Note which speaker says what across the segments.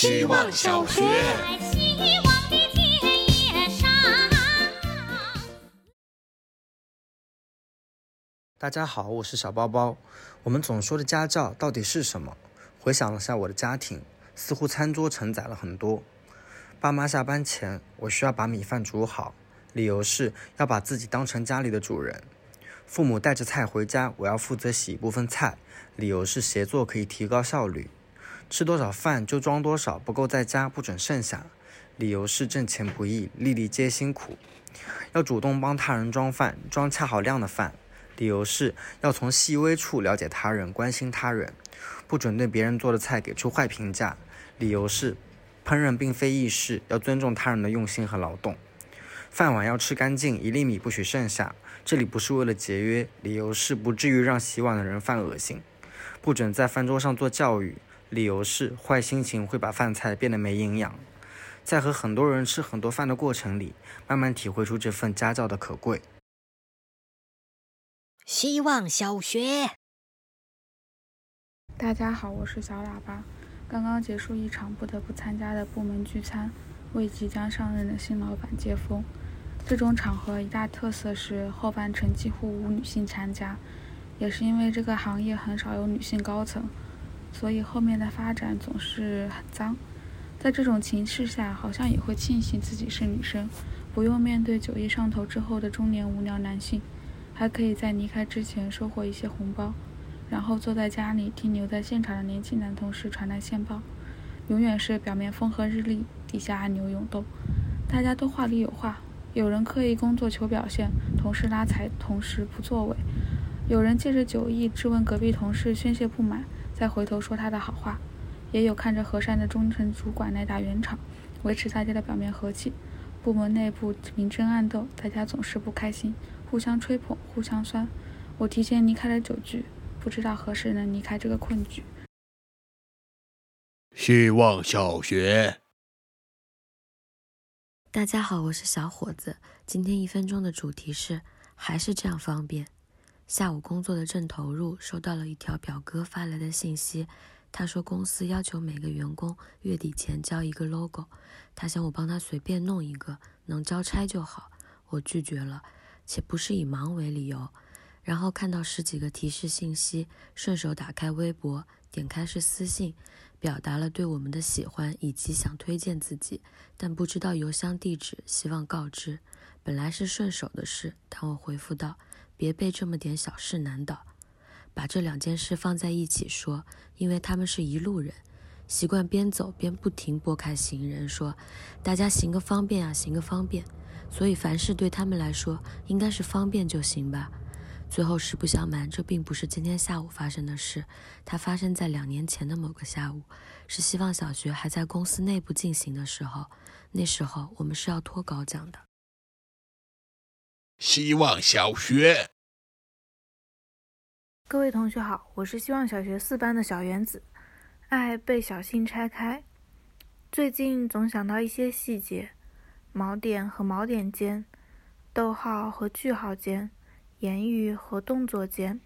Speaker 1: 希望小学。
Speaker 2: 大家好，我是小包包。我们总说的家教到底是什么？回想了下我的家庭，似乎餐桌承载了很多。爸妈下班前，我需要把米饭煮好，理由是要把自己当成家里的主人。父母带着菜回家，我要负责洗一部分菜，理由是协作可以提高效率。吃多少饭就装多少，不够在家不准剩下，理由是挣钱不易，粒粒皆辛苦。要主动帮他人装饭，装恰好量的饭。理由是要从细微处了解他人，关心他人，不准对别人做的菜给出坏评价。理由是，烹饪并非易事，要尊重他人的用心和劳动。饭碗要吃干净，一粒米不许剩下。这里不是为了节约，理由是不至于让洗碗的人犯恶心。不准在饭桌上做教育，理由是坏心情会把饭菜变得没营养。在和很多人吃很多饭的过程里，慢慢体会出这份家教的可贵。
Speaker 3: 希望小学，
Speaker 4: 大家好，我是小喇叭。刚刚结束一场不得不参加的部门聚餐，为即将上任的新老板接风。这种场合一大特色是后半程几乎无女性参加，也是因为这个行业很少有女性高层，所以后面的发展总是很脏。在这种情势下，好像也会庆幸自己是女生，不用面对酒意上头之后的中年无聊男性。还可以在离开之前收获一些红包，然后坐在家里听留在现场的年轻男同事传来线报，永远是表面风和日丽，底下暗流涌动。大家都话里有话，有人刻意工作求表现，同事拉踩同事不作为；有人借着酒意质问隔壁同事宣泄不满，再回头说他的好话；也有看着和善的中层主管来打圆场，维持大家的表面和气。部门内部明争暗斗，大家总是不开心。互相吹捧，互相酸。我提前离开了酒局，不知道何时能离开这个困局。
Speaker 1: 希望小学。
Speaker 5: 大家好，我是小伙子。今天一分钟的主题是还是这样方便。下午工作的正投入，收到了一条表哥发来的信息。他说公司要求每个员工月底前交一个 logo，他想我帮他随便弄一个，能交差就好。我拒绝了。且不是以忙为理由，然后看到十几个提示信息，顺手打开微博，点开是私信，表达了对我们的喜欢以及想推荐自己，但不知道邮箱地址，希望告知。本来是顺手的事，但我回复道：别被这么点小事难倒。把这两件事放在一起说，因为他们是一路人，习惯边走边不停拨开行人说：大家行个方便啊，行个方便。所以凡事对他们来说应该是方便就行吧。最后实不相瞒，这并不是今天下午发生的事，它发生在两年前的某个下午，是希望小学还在公司内部进行的时候。那时候我们是要脱稿讲的。
Speaker 1: 希望小学，
Speaker 6: 各位同学好，我是希望小学四班的小原子，爱被小心拆开。最近总想到一些细节。锚点和锚点间，逗号和句号间，言语和动作间。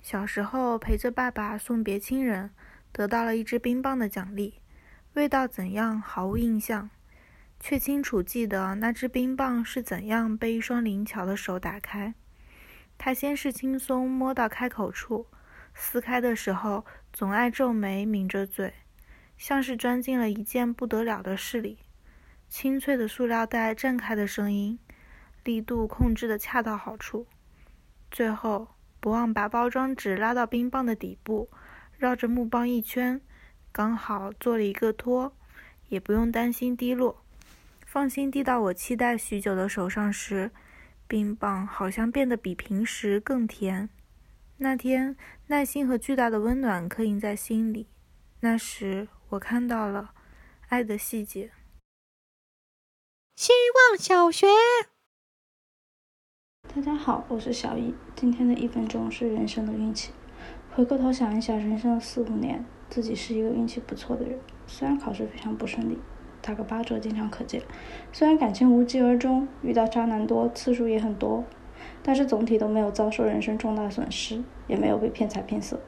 Speaker 6: 小时候陪着爸爸送别亲人，得到了一支冰棒的奖励，味道怎样毫无印象，却清楚记得那只冰棒是怎样被一双灵巧的手打开。它先是轻松摸到开口处，撕开的时候总爱皱眉抿着嘴，像是钻进了一件不得了的事里。清脆的塑料袋震开的声音，力度控制的恰到好处。最后，不忘把包装纸拉到冰棒的底部，绕着木棒一圈，刚好做了一个托，也不用担心滴落。放心递到我期待许久的手上时，冰棒好像变得比平时更甜。那天，耐心和巨大的温暖刻印在心里。那时，我看到了爱的细节。
Speaker 3: 希望小学，
Speaker 7: 大家好，我是小易。今天的一分钟是人生的运气。回过头想一想，人生的四五年，自己是一个运气不错的人。虽然考试非常不顺利，打个八折经常可见；虽然感情无疾而终，遇到渣男多，次数也很多，但是总体都没有遭受人生重大损失，也没有被骗财骗色。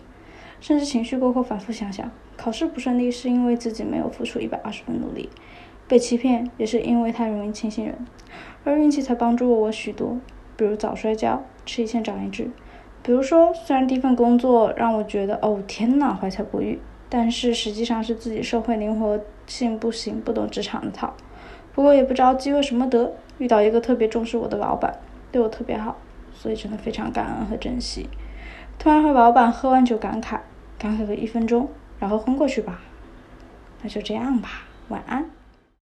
Speaker 7: 甚至情绪过后反复想想，考试不顺利是因为自己没有付出一百二十分努力，被欺骗也是因为太容易轻信人，而运气才帮助了我许多，比如早摔跤，吃一堑长一智。比如说，虽然第一份工作让我觉得哦天呐怀才不遇，但是实际上是自己社会灵活性不行，不懂职场的套。不过也不知道机会什么得，遇到一个特别重视我的老板，对我特别好，所以真的非常感恩和珍惜。突然和老板喝完酒感慨，感慨个一分钟，然后昏过去吧。那就这样吧，晚安。